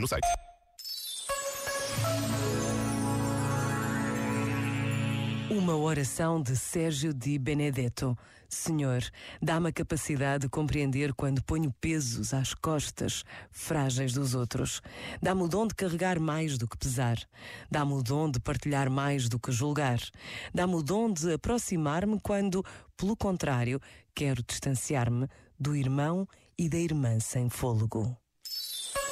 no site. Uma oração de Sérgio Di Benedetto. Senhor, dá-me a capacidade de compreender quando ponho pesos às costas frágeis dos outros. Dá-me o dom de carregar mais do que pesar. Dá-me o dom de partilhar mais do que julgar. Dá-me o dom de aproximar-me quando, pelo contrário, quero distanciar-me do irmão e da irmã sem fôlego.